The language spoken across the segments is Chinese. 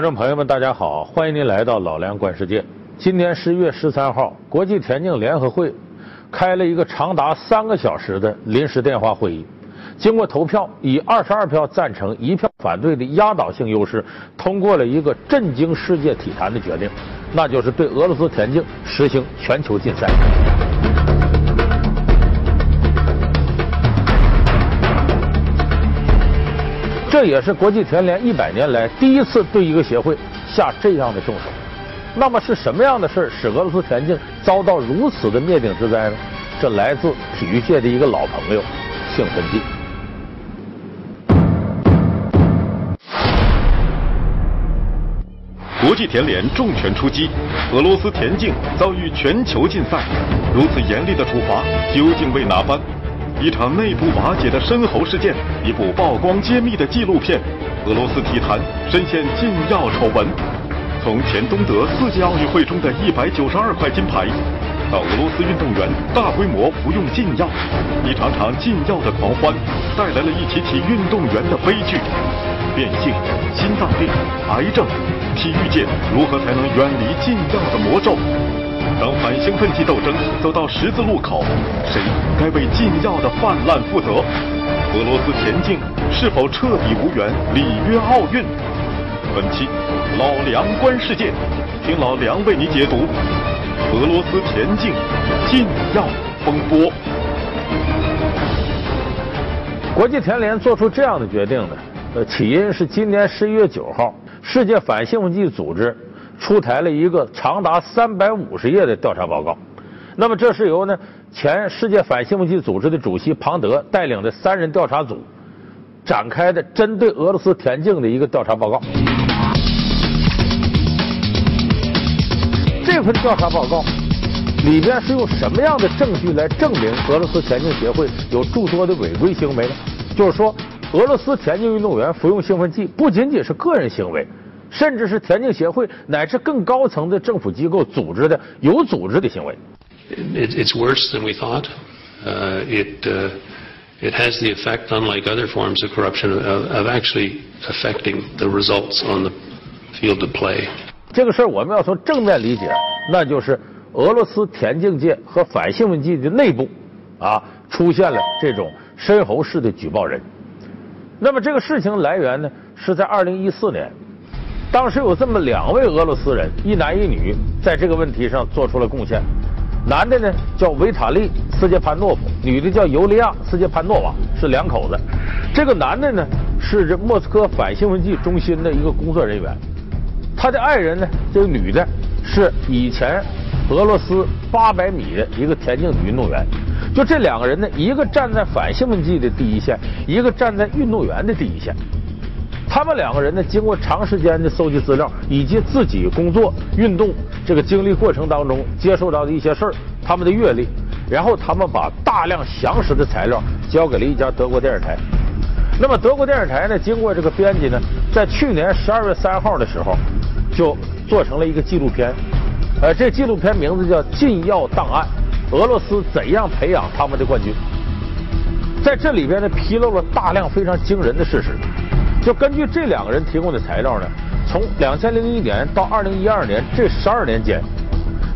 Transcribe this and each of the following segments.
观众朋友们，大家好，欢迎您来到老梁观世界。今天十一月十三号，国际田径联合会开了一个长达三个小时的临时电话会议，经过投票，以二十二票赞成、一票反对的压倒性优势，通过了一个震惊世界体坛的决定，那就是对俄罗斯田径实行全球禁赛。这也是国际田联一百年来第一次对一个协会下这样的重手。那么是什么样的事儿使俄罗斯田径遭到如此的灭顶之灾呢？这来自体育界的一个老朋友——兴奋剂。国际田联重拳出击，俄罗斯田径遭遇全球禁赛。如此严厉的处罚，究竟为哪般？一场内部瓦解的深喉事件，一部曝光揭秘的纪录片，俄罗斯体坛深陷禁药丑闻。从前东德四届奥运会中的一百九十二块金牌，到俄罗斯运动员大规模服用禁药，一场场禁药的狂欢，带来了一起起运动员的悲剧。变性、心脏病、癌症，体育界如何才能远离禁药的魔咒？当反兴奋剂斗争走到十字路口，谁该为禁药的泛滥负责？俄罗斯田径是否彻底无缘里约奥运？本期老梁观世界，听老梁为你解读俄罗斯田径禁药风波。国际田联做出这样的决定呢？呃，起因是今年十一月九号，世界反兴奋剂组织。出台了一个长达三百五十页的调查报告，那么这是由呢前世界反兴奋剂组织的主席庞德带领的三人调查组展开的针对俄罗斯田径的一个调查报告。这份调查报告里边是用什么样的证据来证明俄罗斯田径协会有诸多的违规行为呢？就是说，俄罗斯田径运动员服用兴奋剂不仅仅是个人行为。甚至是田径协会乃至更高层的政府机构组织的有组织的行为。It, it's worse than we thought. Uh, it uh, it has the effect, unlike other forms of corruption, of, of actually affecting the results on the field of play. 这个事儿我们要从正面理解，那就是俄罗斯田径界和反兴奋剂的内部啊出现了这种深喉式的举报人。那么这个事情来源呢，是在二零一四年。当时有这么两位俄罗斯人，一男一女，在这个问题上做出了贡献。男的呢叫维塔利·斯捷潘诺夫，女的叫尤利亚·斯捷潘诺娃，是两口子。这个男的呢是这莫斯科反兴奋剂中心的一个工作人员，他的爱人呢，这个女的是以前俄罗斯八百米的一个田径运动员。就这两个人呢，一个站在反兴奋剂的第一线，一个站在运动员的第一线。他们两个人呢，经过长时间的搜集资料，以及自己工作、运动这个经历过程当中接受到的一些事儿，他们的阅历，然后他们把大量详实的材料交给了一家德国电视台。那么德国电视台呢，经过这个编辑呢，在去年十二月三号的时候，就做成了一个纪录片。呃，这纪录片名字叫《禁药档案：俄罗斯怎样培养他们的冠军》。在这里边呢，披露了大量非常惊人的事实。就根据这两个人提供的材料呢，从两千零一年到二零一二年这十二年间，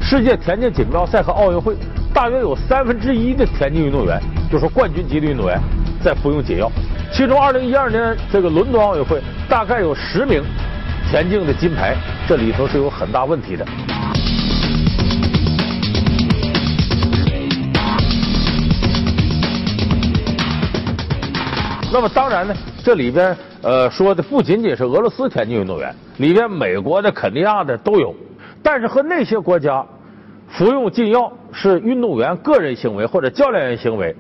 世界田径锦标赛和奥运会大约有三分之一的田径运动员，就是冠军级的运动员在服用解药。其中二零一二年这个伦敦奥运会大概有十名田径的金牌，这里头是有很大问题的。那么当然呢，这里边。呃，说的不仅仅是俄罗斯田径运动员，里边美国的、肯尼亚的都有。但是和那些国家服用禁药是运动员个人行为或者教练员行为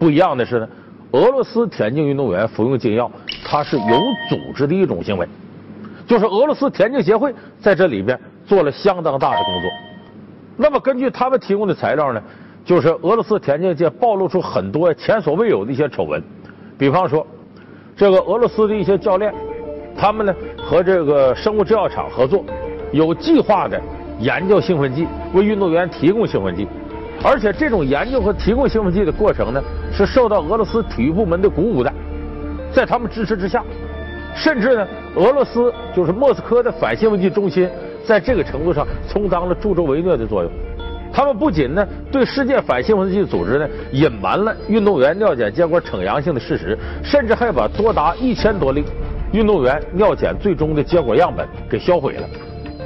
不一样的是呢，俄罗斯田径运动员服用禁药，它是有组织的一种行为，就是俄罗斯田径协会在这里边做了相当大的工作。那么根据他们提供的材料呢，就是俄罗斯田径界暴露出很多前所未有的一些丑闻，比方说。这个俄罗斯的一些教练，他们呢和这个生物制药厂合作，有计划的研究兴奋剂，为运动员提供兴奋剂，而且这种研究和提供兴奋剂的过程呢，是受到俄罗斯体育部门的鼓舞的，在他们支持之下，甚至呢，俄罗斯就是莫斯科的反兴奋剂中心，在这个程度上充当了助纣为虐的作用。他们不仅呢对世界反兴奋剂组织呢隐瞒了运动员尿检结果呈阳性的事实，甚至还把多达一千多例运动员尿检最终的结果样本给销毁了。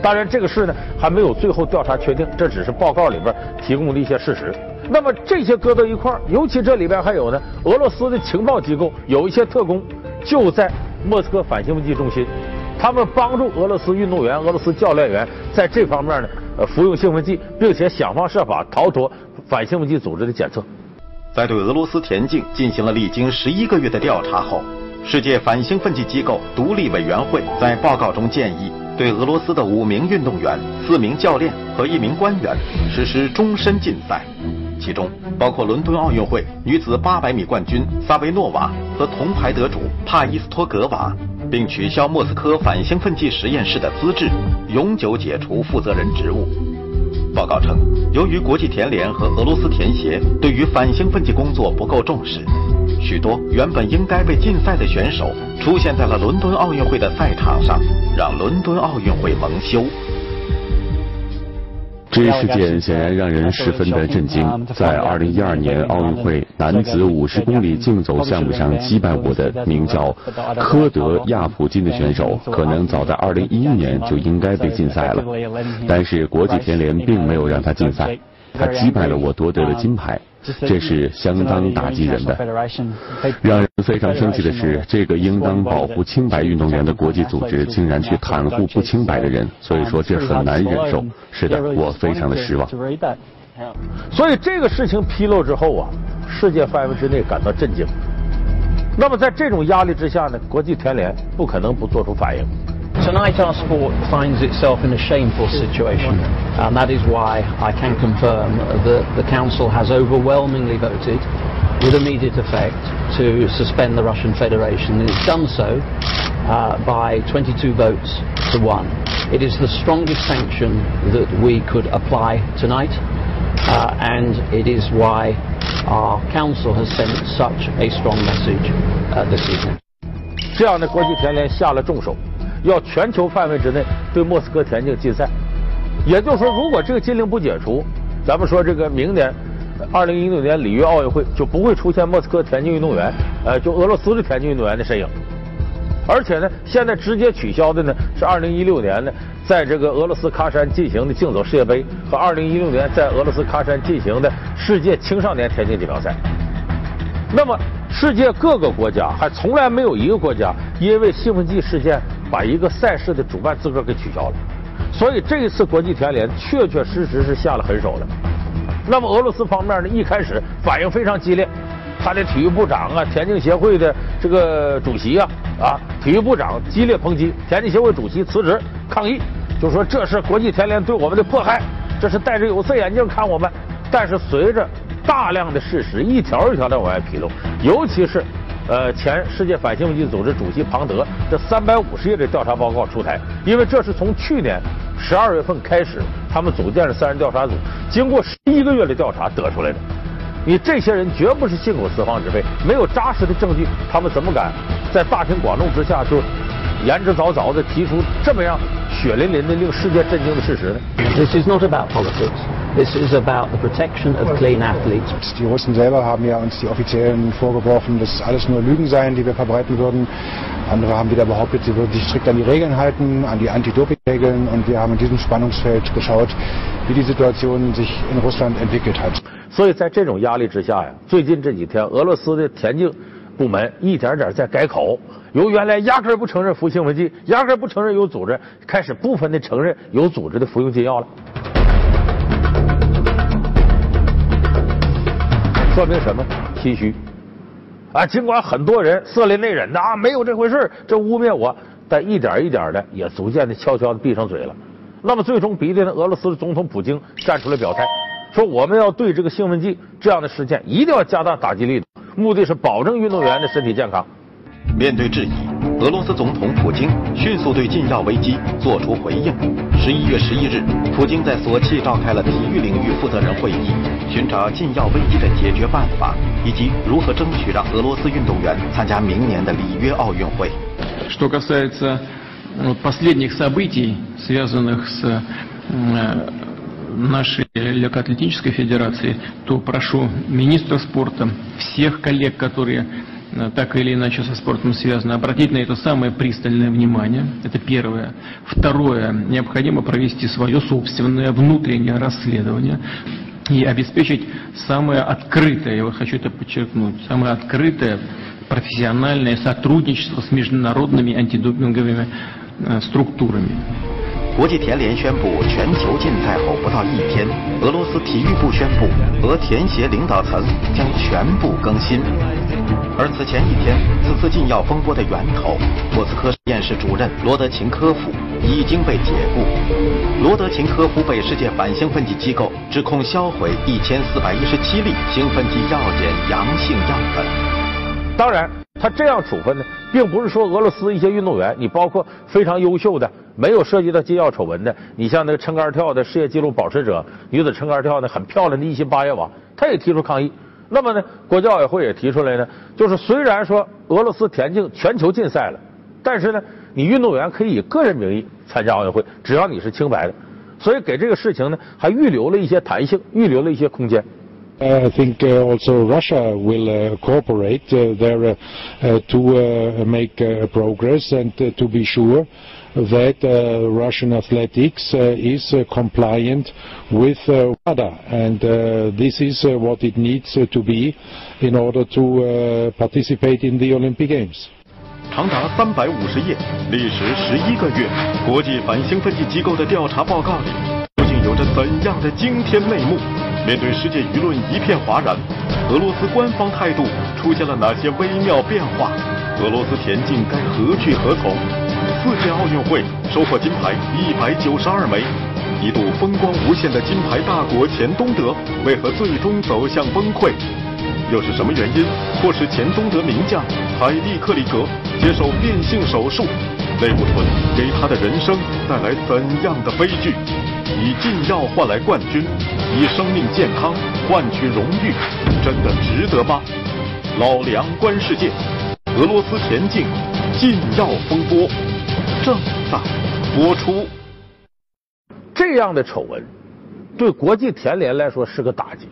当然，这个事呢还没有最后调查确定，这只是报告里边提供的一些事实。那么这些搁到一块儿，尤其这里边还有呢，俄罗斯的情报机构有一些特工就在莫斯科反兴奋剂中心，他们帮助俄罗斯运动员、俄罗斯教练员在这方面呢，呃，服用兴奋剂，并且想方设法逃脱反兴奋剂组织的检测。在对俄罗斯田径进行了历经十一个月的调查后，世界反兴奋剂机构独立委员会在报告中建议。对俄罗斯的五名运动员、四名教练和一名官员实施终身禁赛，其中包括伦敦奥运会女子800米冠军萨维诺娃和铜牌得主帕伊斯托格娃，并取消莫斯科反兴奋剂实验室的资质，永久解除负责人职务。报告称，由于国际田联和俄罗斯田协对于反兴奋剂工作不够重视。许多原本应该被禁赛的选手出现在了伦敦奥运会的赛场上，让伦敦奥运会蒙羞。这一事件显然让人十分的震惊。在2012年奥运会男子50公里竞走项目上击败我的名叫科德亚普金的选手，可能早在2011年就应该被禁赛了。但是国际田联并没有让他禁赛，他击败了我，夺得了金牌。这是相当打击人的。让人非常生气的是，这个应当保护清白运动员的国际组织，竟然去袒护不清白的人。所以说，这很难忍受。是的，我非常的失望。所以这个事情披露之后啊，世界范围之内感到震惊。那么在这种压力之下呢，国际田联不可能不做出反应。Tonight our sport finds itself in a shameful situation and that is why I can confirm that the Council has overwhelmingly voted with immediate effect to suspend the Russian Federation and it's done so uh, by 22 votes to one. It is the strongest sanction that we could apply tonight uh, and it is why our Council has sent such a strong message uh, this evening. 这样的国际田联下了重手。 要全球范围之内对莫斯科田径禁赛，也就是说，如果这个禁令不解除，咱们说这个明年二零一六年里约奥运会就不会出现莫斯科田径运动员，呃，就俄罗斯的田径运动员的身影。而且呢，现在直接取消的呢是二零一六年呢，在这个俄罗斯喀山进行的竞走世界杯和二零一六年在俄罗斯喀山进行的世界青少年田径锦标赛。那么，世界各个国家还从来没有一个国家因为兴奋剂事件。把一个赛事的主办资格给取消了，所以这一次国际田联确确实实是下了狠手了。那么俄罗斯方面呢，一开始反应非常激烈，他的体育部长啊、田径协会的这个主席啊、啊体育部长激烈抨击，田径协会主席辞职抗议，就说这是国际田联对我们的迫害，这是戴着有色眼镜看我们。但是随着大量的事实一条一条的往外披露，尤其是。呃，前世界反兴奋剂组织主席庞德这三百五十页的调查报告出台，因为这是从去年十二月份开始，他们组建了三人调查组，经过十一个月的调查得出来的。你这些人绝不是信口雌黄之辈，没有扎实的证据，他们怎么敢在大庭广众之下就言之凿凿的提出这么样血淋淋的令世界震惊的事实呢？This is not about politics. This is about the protection of clean athletes. Die Russen selber haben ja uns die Offiziellen vorgeworfen, dass alles nur Lügen seien, die wir verbreiten würden. Andere haben wieder behauptet, sie würden sich strikt an die Regeln halten, an die Anti-Doping-Regeln. Und wir haben in diesem Spannungsfeld geschaut, wie die Situation sich in Russland entwickelt hat. 所以在这种压力之下呀，最近这几天，俄罗斯的田径部门一点点在改口， 由原来压根不承认服兴奋剂，压根不承认有组织，开始部分的承认有组织的服用禁药了。说明什么？心虚啊！尽管很多人色厉内荏的啊，没有这回事，这污蔑我，但一点一点的也逐渐的悄悄的闭上嘴了。那么最终逼的？俄罗斯的总统普京站出来表态，说我们要对这个兴奋剂这样的事件一定要加大打击力度，目的是保证运动员的身体健康。面对质疑。俄罗斯总统普京迅速对禁药危机作出回应。十一月十一日，普京在索契召开了体育领域负责人会议，寻找禁药危机的解决办法，以及如何争取让俄罗斯运动员参加明年的里约奥运会。 Что касается последних событий, связанных с нашей легкоатлетической федерации, то прошу министра спорта, всех коллег, которые так или иначе со спортом связаны, обратить на это самое пристальное внимание. Это первое. Второе. Необходимо провести свое собственное внутреннее расследование и обеспечить самое открытое, я хочу это подчеркнуть, самое открытое профессиональное сотрудничество с международными антидопинговыми структурами. 国际田联宣布全球禁赛后不到一天，俄罗斯体育部宣布，俄田协领导层将全部更新。而此前一天，此次禁药风波的源头，莫斯科实验室主任罗德琴科夫已经被解雇。罗德琴科夫被世界反兴奋剂机构指控销毁一千四百一十七例兴奋剂药检阳性样本。当然。他这样处分呢，并不是说俄罗斯一些运动员，你包括非常优秀的、没有涉及到禁药丑闻的，你像那个撑杆跳的世界纪录保持者女子撑杆跳的很漂亮的一心八叶瓦，他也提出抗议。那么呢，国际奥委会也提出来呢，就是虽然说俄罗斯田径全球禁赛了，但是呢，你运动员可以以个人名义参加奥运会，只要你是清白的，所以给这个事情呢还预留了一些弹性，预留了一些空间。I think uh, also Russia will uh, cooperate uh, there to make progress and to be sure that Russian athletics is compliant with WADA and this is what it needs to be in order to participate in the Olympic Games. 长达三百五十页，历时十一个月，国际反兴奋剂机构的调查报告里，究竟有着怎样的惊天内幕？面对世界舆论一片哗然，俄罗斯官方态度出现了哪些微妙变化？俄罗斯田径该何去何从？ 四届奥运会收获金牌一百九十二枚，一度风光无限的金牌大国钱东德为何最终走向崩溃？又是什么原因迫使钱东德名将海蒂克里格接受变性手术？类固醇给他的人生带来怎样的悲剧？以禁药换来冠军，以生命健康换取荣誉，真的值得吗？老梁观世界，俄罗斯田径禁药风波正在播出。这样的丑闻对国际田联来说是个打击，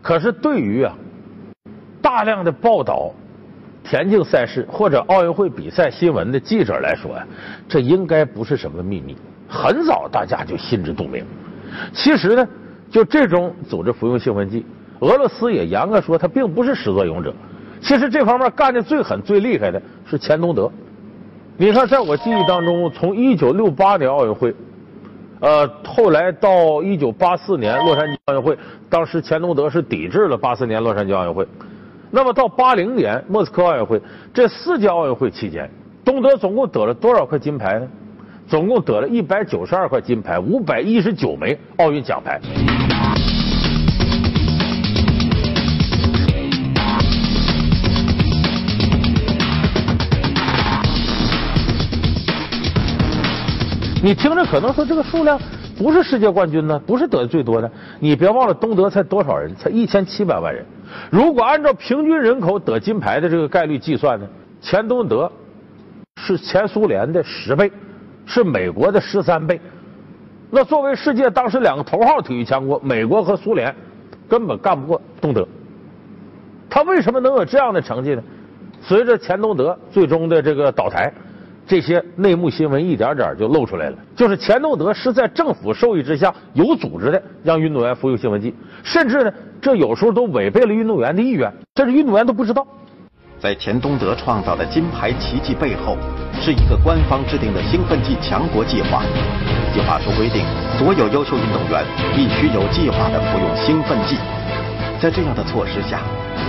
可是对于啊大量的报道田径赛事或者奥运会比赛新闻的记者来说呀，这应该不是什么秘密。很早大家就心知肚明。其实呢，就这种组织服用兴奋剂，俄罗斯也严格说他并不是始作俑者。其实这方面干的最狠、最厉害的是钱东德。你看，在我记忆当中，从一九六八年奥运会，呃，后来到一九八四年洛杉矶奥运会，当时钱东德是抵制了八四年洛杉矶奥运会。那么到八零年莫斯科奥运会，这四届奥运会期间，东德总共得了多少块金牌呢？总共得了一百九十二块金牌，五百一十九枚奥运奖牌。你听着可能说这个数量不是世界冠军呢，不是得的最多的。你别忘了东德才多少人，才一千七百万人。如果按照平均人口得金牌的这个概率计算呢，前东德是前苏联的十倍。是美国的十三倍。那作为世界当时两个头号体育强国，美国和苏联根本干不过东德。他为什么能有这样的成绩呢？随着钱东德最终的这个倒台，这些内幕新闻一点点就露出来了。就是钱东德是在政府授意之下，有组织的让运动员服用兴奋剂，甚至呢，这有时候都违背了运动员的意愿，甚至运动员都不知道。在钱东德创造的金牌奇迹背后，是一个官方制定的兴奋剂强国计划。计划书规定，所有优秀运动员必须有计划的服用兴奋剂。在这样的措施下，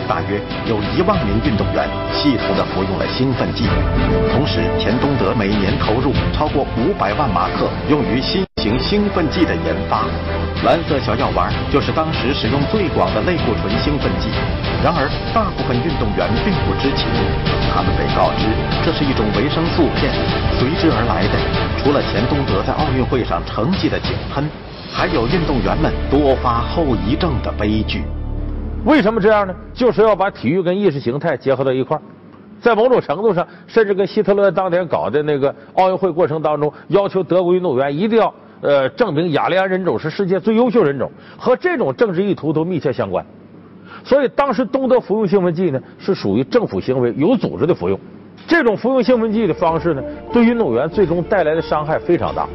大约有一万名运动员系统的服用了兴奋剂。同时，钱东德每年投入超过五百万马克用于新型兴奋剂的研发。蓝色小药丸就是当时使用最广的类固醇兴奋剂。然而，大部分运动员并不知情，他们被告知这是一种维生素片。随之而来的，除了钱东德在奥运会上成绩的井喷，还有运动员们多发后遗症的悲剧。为什么这样呢？就是要把体育跟意识形态结合到一块儿。在某种程度上，甚至跟希特勒当年搞的那个奥运会过程当中，要求德国运动员一定要呃证明雅利安人种是世界最优秀人种，和这种政治意图都密切相关。所以当时东德服用兴奋剂呢，是属于政府行为，有组织的服用。这种服用兴奋剂的方式呢，对运动员最终带来的伤害非常大。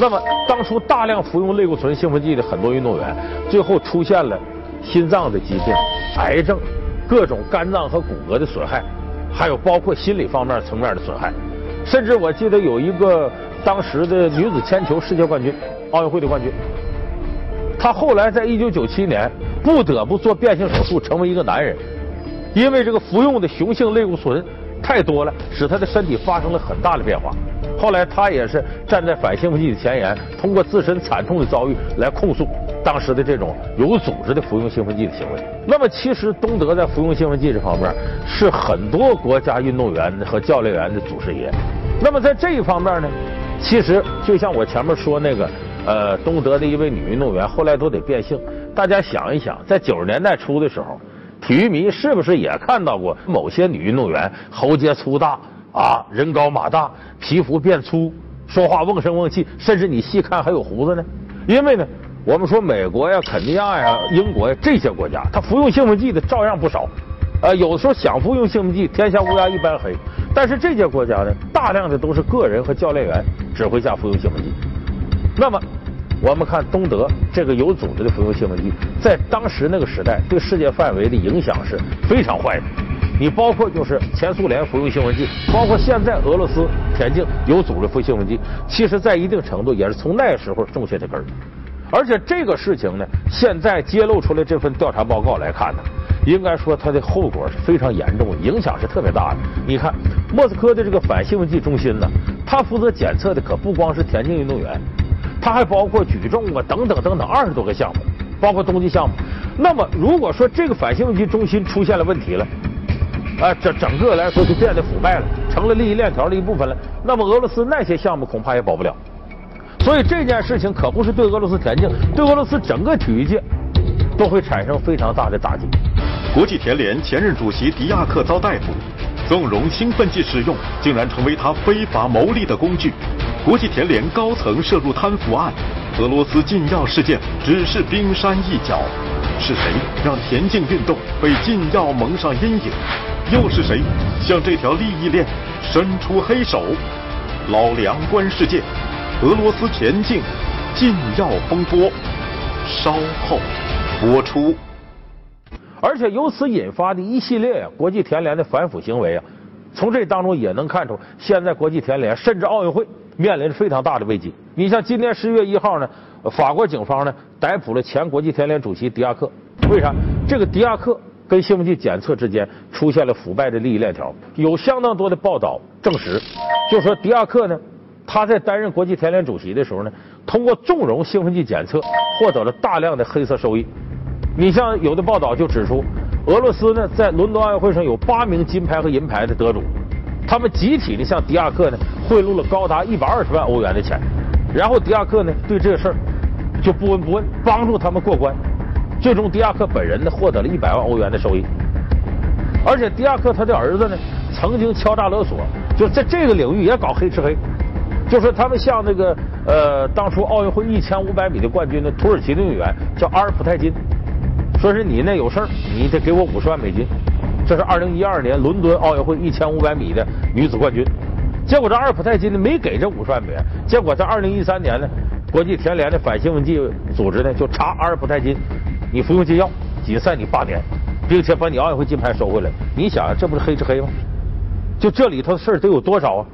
那么当初大量服用类固醇兴奋剂的很多运动员，最后出现了心脏的疾病、癌症、各种肝脏和骨骼的损害。还有包括心理方面层面的损害，甚至我记得有一个当时的女子铅球世界冠军，奥运会的冠军，她后来在一九九七年不得不做变性手术成为一个男人，因为这个服用的雄性类固醇太多了，使她的身体发生了很大的变化。后来她也是站在反兴奋剂的前沿，通过自身惨痛的遭遇来控诉。当时的这种有组织的服用兴奋剂的行为，那么其实东德在服用兴奋剂这方面是很多国家运动员和教练员的祖师爷。那么在这一方面呢，其实就像我前面说那个，呃，东德的一位女运动员后来都得变性。大家想一想，在九十年代初的时候，体育迷是不是也看到过某些女运动员喉结粗大啊，人高马大，皮肤变粗，说话瓮声瓮气，甚至你细看还有胡子呢？因为呢。我们说美国呀、肯尼亚呀、英国呀这些国家，他服用兴奋剂的照样不少。呃，有的时候想服用兴奋剂，天下乌鸦一般黑。但是这些国家呢，大量的都是个人和教练员指挥下服用兴奋剂。那么，我们看东德这个有组织的服用兴奋剂，在当时那个时代对世界范围的影响是非常坏的。你包括就是前苏联服用兴奋剂，包括现在俄罗斯田径有组织服兴奋剂，其实在一定程度也是从那时候种下的根儿。而且这个事情呢，现在揭露出来这份调查报告来看呢，应该说它的后果是非常严重，影响是特别大的。你看，莫斯科的这个反兴奋剂中心呢，它负责检测的可不光是田径运动员，它还包括举重啊等等等等二十多个项目，包括冬季项目。那么如果说这个反兴奋剂中心出现了问题了，啊，整整个来说就变得腐败了，成了利益链条的一部分了，那么俄罗斯那些项目恐怕也保不了。所以这件事情可不是对俄罗斯田径，对俄罗斯整个体育界都会产生非常大的打击。国际田联前任主席迪亚克遭逮捕，纵容兴奋剂使用，竟然成为他非法牟利的工具。国际田联高层涉入贪腐案，俄罗斯禁药事件只是冰山一角。是谁让田径运动被禁药蒙上阴影？又是谁向这条利益链伸出黑手？老梁观世界。俄罗斯田径禁药风波，稍后播出。而且由此引发的一系列国际田联的反腐行为啊，从这当中也能看出，现在国际田联甚至奥运会面临着非常大的危机。你像今年十一月一号呢，法国警方呢逮捕了前国际田联主席迪亚克。为啥？这个迪亚克跟兴奋剂检测之间出现了腐败的利益链条，有相当多的报道证实，就说迪亚克呢。他在担任国际田联主席的时候呢，通过纵容兴奋剂检测，获得了大量的黑色收益。你像有的报道就指出，俄罗斯呢在伦敦奥运会上有八名金牌和银牌的得主，他们集体呢向迪亚克呢贿赂了高达一百二十万欧元的钱，然后迪亚克呢对这个事儿就不闻不问，帮助他们过关，最终迪亚克本人呢获得了一百万欧元的收益。而且迪亚克他的儿子呢曾经敲诈勒索，就在这个领域也搞黑吃黑。就说他们向那个呃，当初奥运会一千五百米的冠军的土耳其运动员叫阿尔普泰金，说是你那有事儿，你得给我五十万美金。这是二零一二年伦敦奥运会一千五百米的女子冠军。结果这阿尔普泰金呢没给这五十万美元。结果在二零一三年呢，国际田联的反兴奋剂组织呢就查阿尔普泰金，你服用禁药，禁赛你八年，并且把你奥运会金牌收回来。你想这不是黑吃黑吗？就这里头的事儿得有多少啊？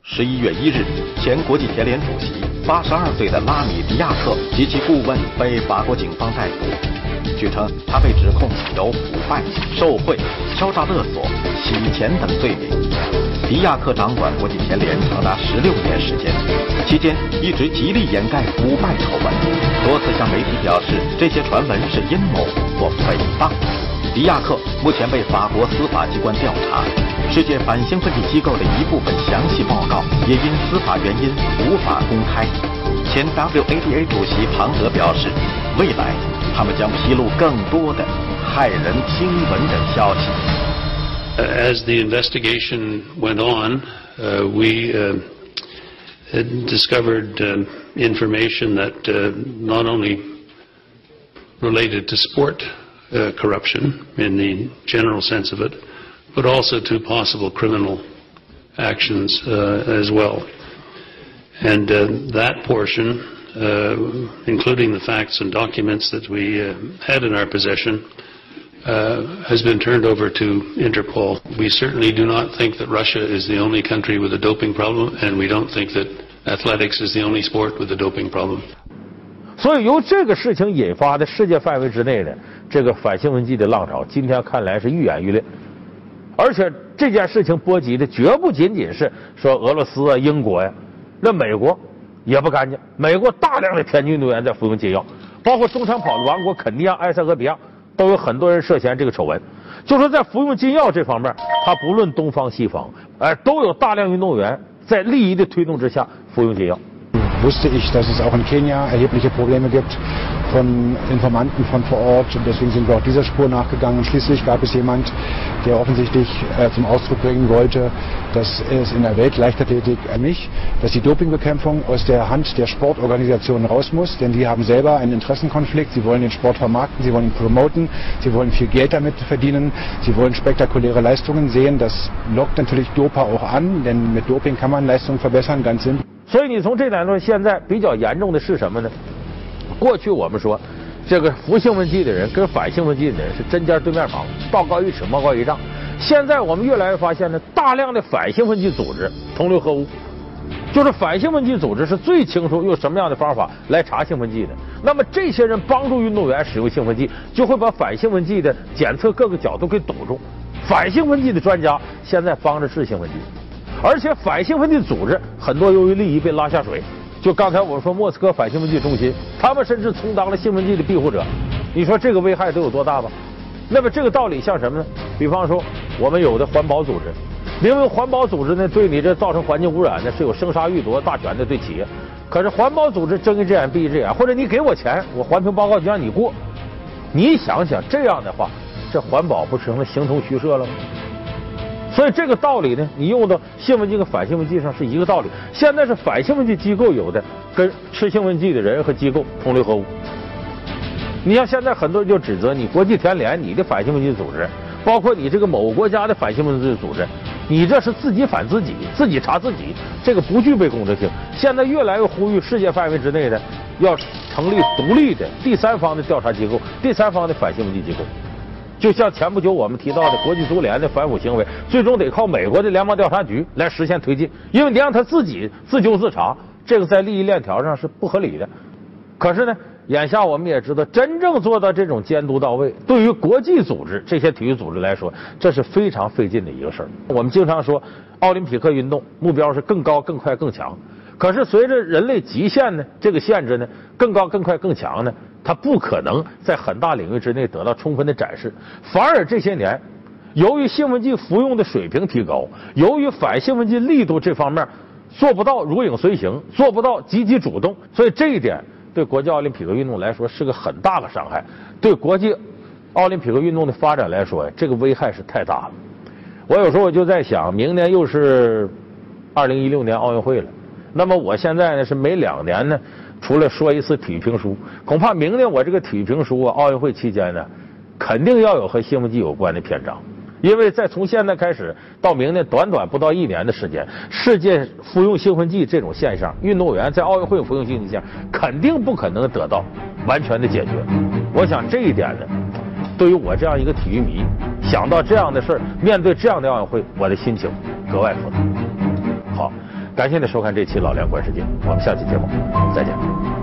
十一月一日，前国际田联主席八十二岁的拉米迪亚克及其顾问被法国警方逮捕。据称，他被指控有腐败、受贿、敲诈勒索、洗钱等罪名。迪亚克掌管国际田联长达十六年时间，期间一直极力掩盖腐败丑闻，多次向媒体表示这些传闻是阴谋或诽谤。迪亚克目前被法国司法机关调查，世界反兴奋剂机构的一部分详细报告也因司法原因无法公开。前 WADA 主席庞德表示，未来他们将披露更多的骇人听闻的消息。 as the investigation went on, uh, we uh, discovered uh, information that uh, not only related to sport uh, corruption in the general sense of it, but also to possible criminal actions as well. And that portion, including the facts and documents that we had in our possession, uh, has been turned over to Interpol. We certainly do not think that Russia is the only country with a doping problem, and we don't think that athletics is the only sport with a doping problem. 所以由这个事情引发的世界范围之内的这个反兴奋剂的浪潮，今天看来是愈演愈烈。而且这件事情波及的绝不仅仅是说俄罗斯啊、英国呀，那美国 也不干净。美国大量的田径运动员在服用禁药，包括中长跑的王国肯尼亚、埃塞俄比亚。都有很多人涉嫌这个丑闻，就说在服用禁药这方面，他不论东方西方，哎，都有大量运动员在利益的推动之下服用禁药。Wusste ich, dass es auch in Kenia erhebliche Probleme gibt von Informanten von vor Ort und deswegen sind wir auch dieser Spur nachgegangen. Und schließlich gab es jemand, der offensichtlich äh, zum Ausdruck bringen wollte, dass es in der Weltleichtathletik nicht, dass die Dopingbekämpfung aus der Hand der Sportorganisationen raus muss, denn die haben selber einen Interessenkonflikt. Sie wollen den Sport vermarkten, sie wollen ihn promoten, sie wollen viel Geld damit verdienen, sie wollen spektakuläre Leistungen sehen. Das lockt natürlich Dopa auch an, denn mit Doping kann man Leistungen verbessern, ganz simpel. 所以你从这点说，现在比较严重的是什么呢？过去我们说，这个服兴奋剂的人跟反兴奋剂的人是针尖对面旁，道高一尺，魔高一丈。现在我们越来越发现呢，大量的反兴奋剂组织同流合污，就是反兴奋剂组织是最清楚用什么样的方法来查兴奋剂的。那么这些人帮助运动员使用兴奋剂，就会把反兴奋剂的检测各个角度给堵住。反兴奋剂的专家现在帮着治兴奋剂。而且反兴奋剂组织很多由于利益被拉下水，就刚才我说莫斯科反兴奋剂中心，他们甚至充当了兴奋剂的庇护者。你说这个危害得有多大吧？那么这个道理像什么呢？比方说我们有的环保组织，明明环保组织呢对你这造成环境污染呢是有生杀予夺大权的对企业，可是环保组织睁一只眼闭一只眼，或者你给我钱，我环评报告就让你过。你想想这样的话，这环保不成了形同虚设了吗？所以这个道理呢，你用到兴奋剂和反兴奋剂上是一个道理。现在是反兴奋剂机构有的跟吃兴奋剂的人和机构同流合污。你像现在很多人就指责你国际田联，你的反兴奋剂组织，包括你这个某国家的反兴奋剂组织，你这是自己反自己，自己查自己，这个不具备公正性。现在越来越呼吁世界范围之内的要成立独立的第三方的调查机构，第三方的反兴奋剂机构。就像前不久我们提到的国际足联的反腐行为，最终得靠美国的联邦调查局来实现推进，因为你让他自己自纠自查，这个在利益链条上是不合理的。可是呢，眼下我们也知道，真正做到这种监督到位，对于国际组织这些体育组织来说，这是非常费劲的一个事儿。我们经常说，奥林匹克运动目标是更高、更快、更强，可是随着人类极限呢这个限制呢，更高、更快、更强呢？它不可能在很大领域之内得到充分的展示，反而这些年，由于兴奋剂服用的水平提高，由于反兴奋剂力度这方面做不到如影随形，做不到积极主动，所以这一点对国际奥林匹克运动来说是个很大的伤害，对国际奥林匹克运动的发展来说，这个危害是太大了。我有时候我就在想，明年又是二零一六年奥运会了，那么我现在呢是每两年呢。除了说一次体育评书，恐怕明年我这个体育评书啊，奥运会期间呢，肯定要有和兴奋剂有关的篇章，因为在从现在开始到明年短短不到一年的时间，世界服用兴奋剂这种现象，运动员在奥运会服用兴奋剂，肯定不可能得到完全的解决。我想这一点呢，对于我这样一个体育迷，想到这样的事儿，面对这样的奥运会，我的心情格外复杂。好。感谢您收看这期《老梁观世界》，我们下期节目再见。